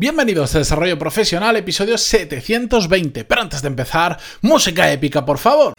Bienvenidos a Desarrollo Profesional, episodio 720. Pero antes de empezar, música épica, por favor.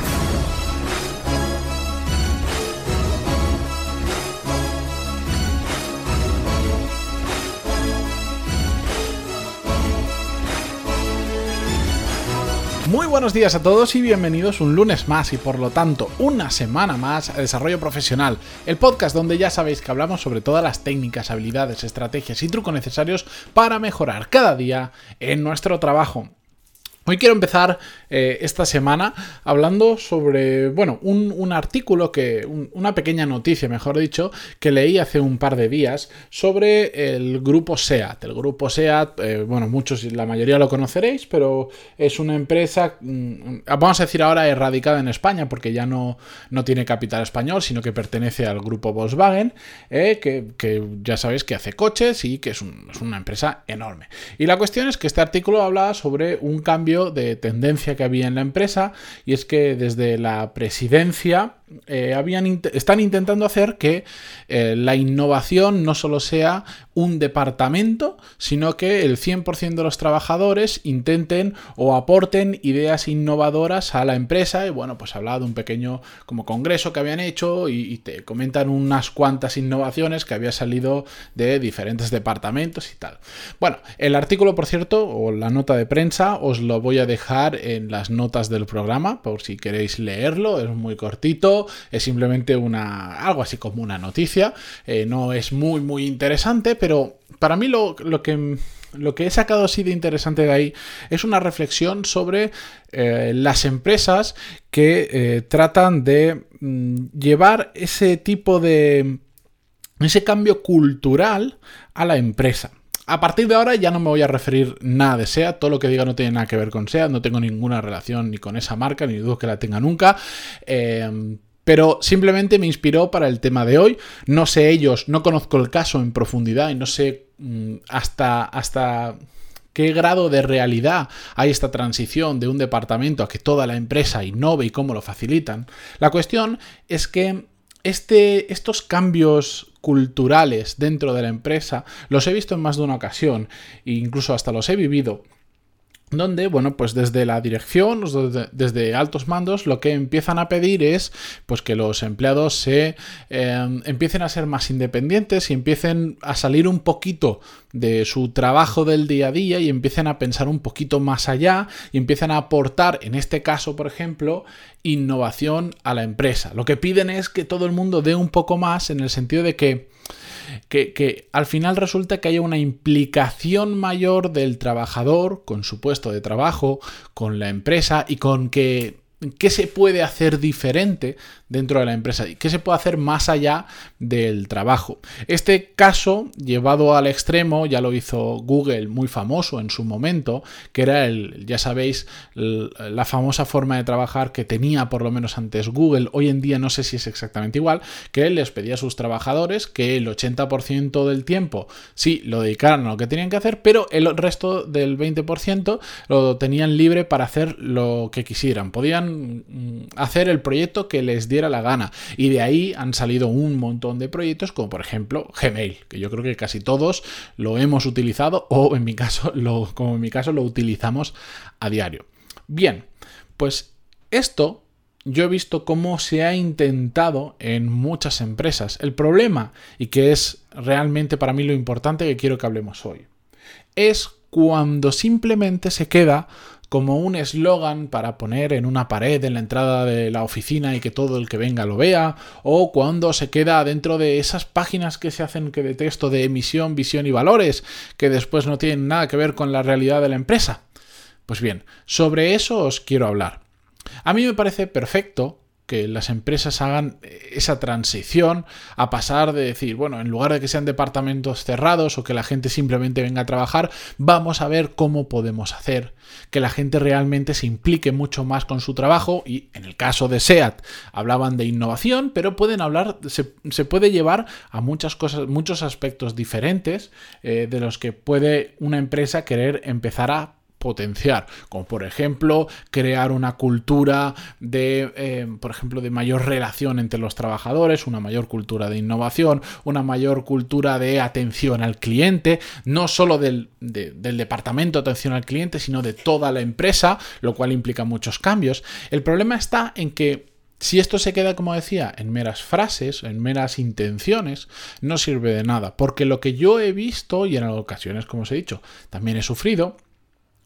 Buenos días a todos y bienvenidos un lunes más y por lo tanto una semana más a Desarrollo Profesional, el podcast donde ya sabéis que hablamos sobre todas las técnicas, habilidades, estrategias y trucos necesarios para mejorar cada día en nuestro trabajo. Hoy quiero empezar eh, esta semana hablando sobre, bueno, un, artículo que, una pequeña noticia, mejor dicho, que leí hace un par de días sobre el grupo SEAT. El grupo SEAT, eh, bueno, muchos, la mayoría lo conoceréis, pero es una empresa, mm, vamos a decir ahora, erradicada en España, porque ya no, no tiene capital español, sino que pertenece al grupo Volkswagen, eh, que, ya sabéis que hace coches y que es una empresa enorme. Y la cuestión es que este artículo habla sobre un cambio de tendencia que había en la empresa y es que desde la presidencia eh, están intentando hacer que eh, la innovación no solo sea un departamento, sino que el 100% de los trabajadores intenten o aporten ideas innovadoras a la empresa. Y bueno, pues hablado de un pequeño como congreso que habían hecho y, te comentan unas cuantas innovaciones que había salido de diferentes departamentos y tal. Bueno, el artículo, por cierto, o la nota de prensa, os lo voy a dejar en las notas del programa, por si queréis leerlo, es muy cortito es simplemente una, algo así como una noticia, eh, no es muy, muy interesante, pero para mí lo, que lo que he sacado así de interesante de ahí es una reflexión sobre eh, las empresas que eh, tratan de mm, llevar ese tipo de... ese cambio cultural a la empresa. A partir de ahora ya no me voy a referir nada de SEAT, todo lo que diga no tiene nada que ver con SEAT, no tengo ninguna relación ni con esa marca, ni dudo que la tenga nunca pero simplemente me inspiró para el tema de hoy. No sé ellos, no conozco el caso en profundidad y no sé mm, hasta, hasta qué grado de realidad hay esta transición de un departamento a que toda la empresa innove y cómo lo facilitan. La cuestión es que este, estos cambios culturales dentro de la empresa los he visto en más de una ocasión e incluso hasta los he vivido donde, bueno, pues desde la dirección, desde, altos mandos, lo que empiezan a pedir es pues que los empleados se em, empiecen a ser más independientes y empiecen a salir un poquito de su trabajo del día a día y empiecen a pensar un poquito más allá y empiecen a aportar, en este caso, por ejemplo, innovación a la empresa. Lo que piden es que todo el mundo dé un poco más en el sentido de que que, al final resulta que haya una implicación mayor del trabajador con su puesto de trabajo, con la empresa y con que qué se puede hacer diferente dentro de la empresa y qué se puede hacer más allá del trabajo. Este caso, llevado al extremo, ya lo hizo Google muy famoso en su momento, que era el, ya sabéis, la famosa forma de trabajar que tenía por lo menos antes Google, hoy en día no sé si es exactamente igual, que les pedía a sus trabajadores que el 80% del tiempo sí lo dedicaran a lo que tenían que hacer, pero el resto del 20% lo tenían libre para hacer lo que quisieran. Podían Mm, hacer el proyecto que les diera la gana. Y de ahí han salido un montón de proyectos, como por ejemplo Gmail, que yo creo que casi todos lo hemos utilizado o en mi caso, lo, como en mi caso, lo utilizamos a diario. Bien, pues esto yo he visto cómo se ha intentado en muchas empresas. El problema, y que es realmente para mí lo importante que quiero que hablemos hoy, es cuando simplemente se queda como un eslogan para poner en una pared en la entrada de la oficina y que todo el que venga lo vea, o cuando se queda dentro de esas páginas que se hacen que de texto de emisión, visión y valores, que después no tienen nada que ver con la realidad de la empresa. Pues bien, sobre eso os quiero hablar. A mí me parece perfecto que las empresas hagan esa transición a pasar de decir, bueno, en lugar de que sean departamentos cerrados o que la gente simplemente venga a trabajar, vamos a ver cómo podemos hacer que la gente realmente se implique mucho más con su trabajo. Y en el caso de SEAT hablaban de innovación, pero pueden hablar, se, puede llevar a muchas cosas, muchos aspectos diferentes eh, de los que puede una empresa querer empezar a potenciar, como por ejemplo crear una cultura de, eh, por ejemplo, de mayor relación entre los trabajadores, una mayor cultura de innovación, una mayor cultura de atención al cliente, no solo del, del departamento de atención al cliente, sino de toda la empresa, lo cual implica muchos cambios. El problema está en que si esto se queda, como decía, en meras frases, en meras intenciones, no sirve de nada, porque lo que yo he visto, y en ocasiones, como os he dicho, también he sufrido,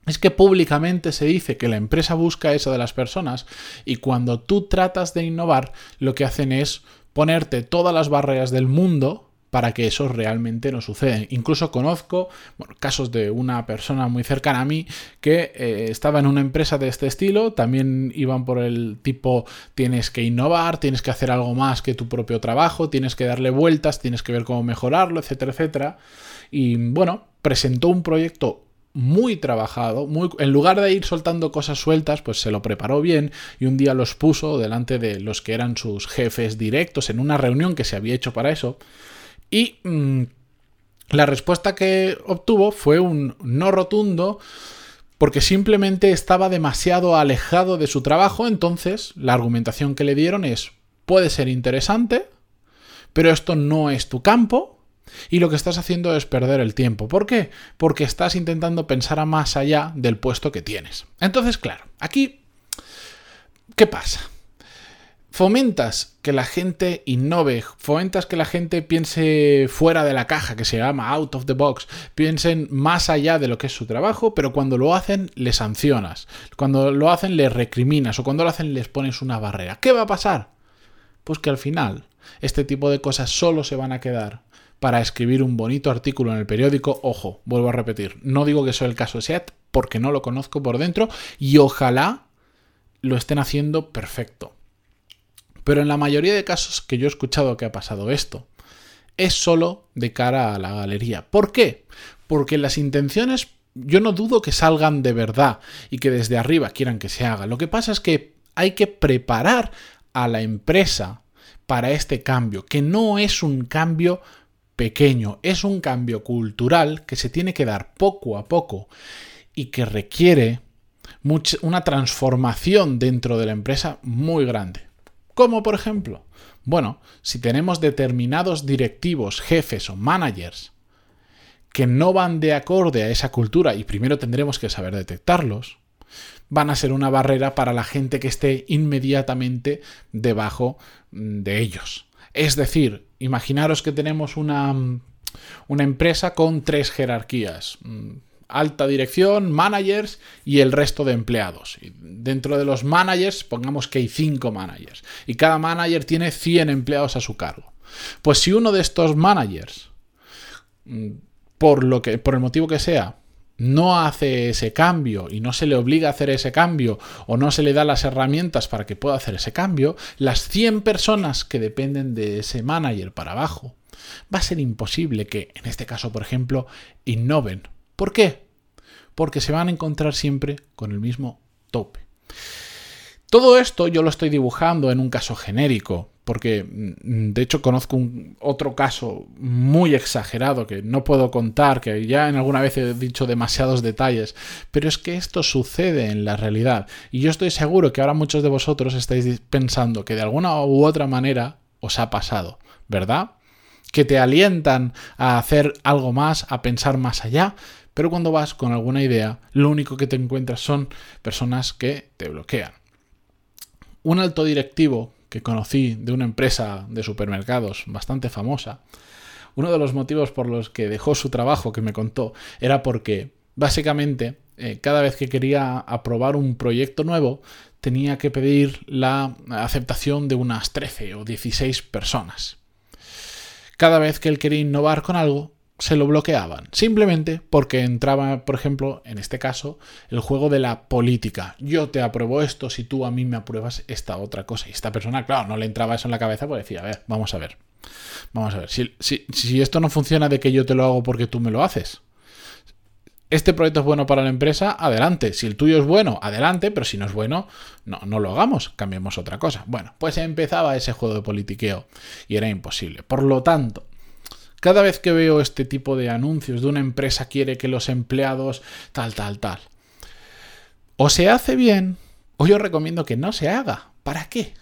es que públicamente se dice que la empresa busca eso de las personas y cuando tú tratas de innovar, lo que hacen es ponerte todas las barreras del mundo para que eso realmente no suceda. Incluso conozco casos de una persona muy cercana a mí que eh, estaba en una empresa de este estilo, también iban por el tipo tienes que innovar, tienes que hacer algo más que tu propio trabajo, tienes que darle vueltas, tienes que ver cómo mejorarlo, etcétera, etcétera. Y bueno, presentó un proyecto muy trabajado, muy, en lugar de ir soltando cosas sueltas, pues se lo preparó bien y un día los puso delante de los que eran sus jefes directos en una reunión que se había hecho para eso. Y mm, la respuesta que obtuvo fue un no rotundo porque simplemente estaba demasiado alejado de su trabajo, entonces la argumentación que le dieron es, puede ser interesante, pero esto no es tu campo y lo que estás haciendo es perder el tiempo. ¿Por qué? Porque estás intentando pensar a más allá del puesto que tienes. Entonces, claro, aquí, ¿qué pasa? fomentas que la gente innove, fomentas que la gente piense fuera de la caja, que se llama out of the box, piensen más allá de lo que es su trabajo, pero cuando lo hacen les sancionas, cuando lo hacen les recriminas o cuando lo hacen les pones una barrera. ¿Qué va a pasar? Pues que al final este tipo de cosas solo se van a quedar para escribir un bonito artículo en el periódico. Ojo, vuelvo a repetir, no digo que sea el caso de SEAT porque no lo conozco por dentro y ojalá lo estén haciendo perfecto. Pero en la mayoría de casos que yo he escuchado que ha pasado esto, es solo de cara a la galería. ¿Por qué? Porque las intenciones yo no dudo que salgan de verdad y que desde arriba quieran que se haga. Lo que pasa es que hay que preparar a la empresa para este cambio, que no es un cambio pequeño, es un cambio cultural que se tiene que dar poco a poco y que requiere una transformación dentro de la empresa muy grande. ¿Cómo, por ejemplo? Bueno, si tenemos determinados directivos, jefes o managers que no van de acorde a esa cultura y primero tendremos que saber detectarlos, van a ser una barrera para la gente que esté inmediatamente debajo mm, de ellos. Es decir, imaginaros que tenemos una, una empresa con tres jerarquías mm, alta dirección, managers y el resto de empleados. Dentro de los managers, pongamos que hay cinco managers. Y cada manager tiene 100 empleados a su cargo. Pues si uno de estos managers, mm, por, lo que, por el motivo que sea, no hace ese cambio y no se le obliga a hacer ese cambio o no se le da las herramientas para que pueda hacer ese cambio, las 100 personas que dependen de ese manager para abajo, va a ser imposible que, en este caso, por ejemplo, innoven ¿Por qué? Porque se van a encontrar siempre con el mismo tope. Todo esto yo lo estoy dibujando en un caso genérico, porque mm, de hecho conozco un, otro caso muy exagerado que no puedo contar, que ya en alguna vez he dicho demasiados detalles, pero es que esto sucede en la realidad. Y yo estoy seguro que ahora muchos de vosotros estáis pensando que de alguna u otra manera os ha pasado, ¿verdad? Que te alientan a hacer algo más, a pensar más allá, pero cuando vas con alguna idea, lo único que te encuentras son personas que te bloquean. Un alto directivo que conocí de una empresa de supermercados bastante famosa, uno de los motivos por los que dejó su trabajo que me contó era porque básicamente eh, cada vez que quería aprobar un proyecto nuevo tenía que pedir la aceptación de unas 13 o 16 personas. Cada vez que él quería innovar con algo, se lo bloqueaban. Simplemente porque entraba, por ejemplo, en este caso, el juego de la política. Yo te apruebo esto si tú a mí me apruebas esta otra cosa. Y esta persona, claro, no le entraba eso en la cabeza, pues decía, a ver, vamos a ver. Vamos a ver. Si, si esto no funciona de que yo te lo hago porque tú me lo haces. Este proyecto es bueno para la empresa, adelante. Si el tuyo es bueno, adelante, pero si no es bueno, no, no lo hagamos, cambiemos otra cosa. Bueno, pues empezaba ese juego de politiqueo y era imposible. Por lo tanto, cada vez que veo este tipo de anuncios de una empresa quiere que los empleados tal, tal, tal, O se hace bien, o yo recomiendo que no se haga. ¿Para qué?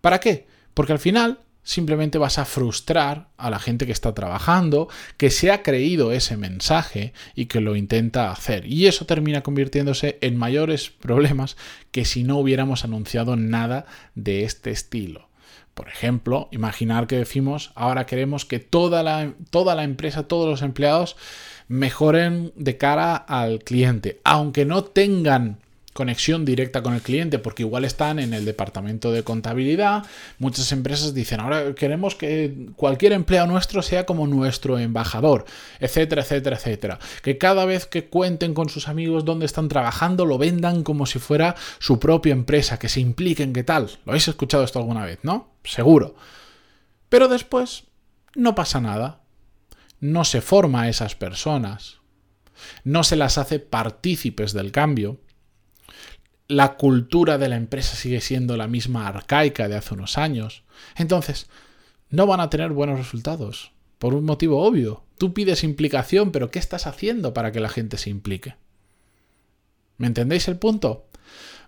¿Para qué? Porque al final simplemente vas a frustrar a la gente que está trabajando, que se ha creído ese mensaje y que lo intenta hacer. Y eso termina convirtiéndose en mayores problemas que si no hubiéramos anunciado nada de este estilo. Por ejemplo, imaginar que decimos, ahora queremos que toda la, toda la empresa, todos los empleados mejoren de cara al cliente, aunque no tengan conexión directa con el cliente porque igual están en el departamento de contabilidad. Muchas empresas dicen, ahora queremos que cualquier empleado nuestro sea como nuestro embajador, etcétera, etcétera, etcétera. Que cada vez que cuenten con sus amigos dónde están trabajando, lo vendan como si fuera su propia empresa, que se impliquen, ¿qué tal? ¿Lo habéis escuchado esto alguna vez, no? Seguro. Pero después no pasa nada. No se forma a esas personas. No se las hace partícipes del cambio la cultura de la empresa sigue siendo la misma arcaica de hace unos años, entonces no van a tener buenos resultados. Por un motivo obvio. Tú pides implicación, pero ¿qué estás haciendo para que la gente se implique? ¿Me entendéis el punto?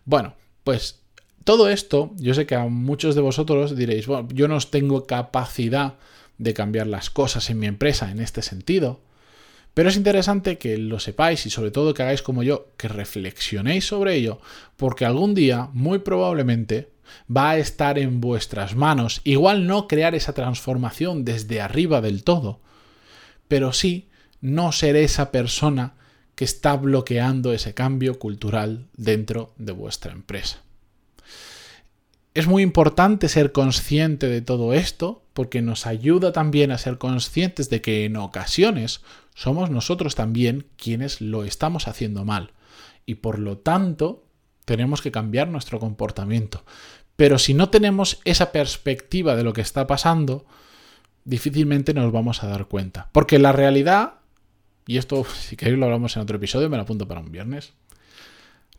Bueno, pues todo esto, yo sé que a muchos de vosotros diréis, bueno, yo no tengo capacidad de cambiar las cosas en mi empresa en este sentido, pero es interesante que lo sepáis y sobre todo que hagáis como yo, que reflexionéis sobre ello, porque algún día, muy probablemente, va a estar en vuestras manos. Igual no crear esa transformación desde arriba del todo, pero sí no ser esa persona que está bloqueando ese cambio cultural dentro de vuestra empresa. Es muy importante ser consciente de todo esto porque nos ayuda también a ser conscientes de que en ocasiones somos nosotros también quienes lo estamos haciendo mal. Y por lo tanto, tenemos que cambiar nuestro comportamiento. Pero si no tenemos esa perspectiva de lo que está pasando, difícilmente nos vamos a dar cuenta. Porque la realidad, y esto si queréis lo hablamos en otro episodio, me lo apunto para un viernes,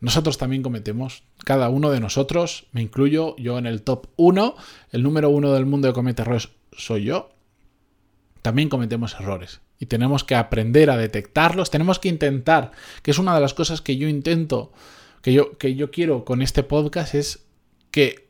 nosotros también cometemos, cada uno de nosotros, me incluyo yo en el top 1, el número uno del mundo de comete errores soy yo, también cometemos errores y tenemos que aprender a detectarlos, tenemos que intentar, que es una de las cosas que yo intento, que yo, que yo quiero con este podcast, es que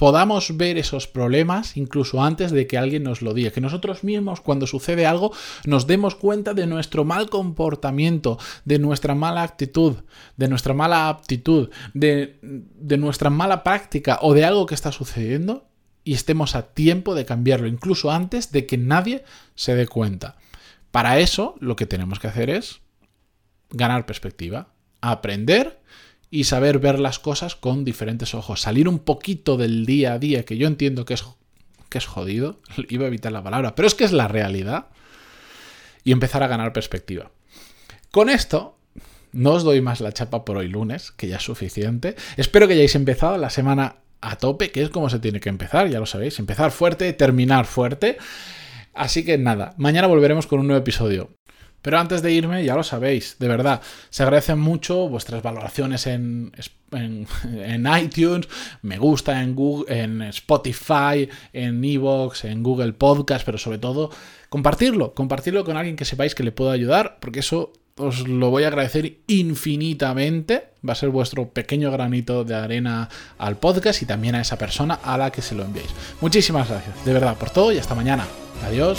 podamos ver esos problemas incluso antes de que alguien nos lo diga, que nosotros mismos cuando sucede algo nos demos cuenta de nuestro mal comportamiento, de nuestra mala actitud, de nuestra mala aptitud, de, de nuestra mala práctica o de algo que está sucediendo y estemos a tiempo de cambiarlo, incluso antes de que nadie se dé cuenta. Para eso lo que tenemos que hacer es ganar perspectiva, aprender y saber ver las cosas con diferentes ojos, salir un poquito del día a día, que yo entiendo que es, que es jodido, iba a evitar la palabra, pero es que es la realidad, y empezar a ganar perspectiva. Con esto, no os doy más la chapa por hoy lunes, que ya es suficiente. Espero que hayáis empezado la semana a tope, que es como se tiene que empezar, ya lo sabéis, empezar fuerte, terminar fuerte. Así que nada, mañana volveremos con un nuevo episodio. Pero antes de irme, ya lo sabéis, de verdad, se agradecen mucho vuestras valoraciones en, en, iTunes, me gusta en, Google, en Spotify, en Evox, en Google Podcast, pero sobre todo compartirlo, compartirlo con alguien que sepáis que le pueda ayudar, porque eso os lo voy a agradecer infinitamente. Va a ser vuestro pequeño granito de arena al podcast y también a esa persona a la que se lo enviéis. Muchísimas gracias, de verdad, por todo y hasta mañana. Adiós.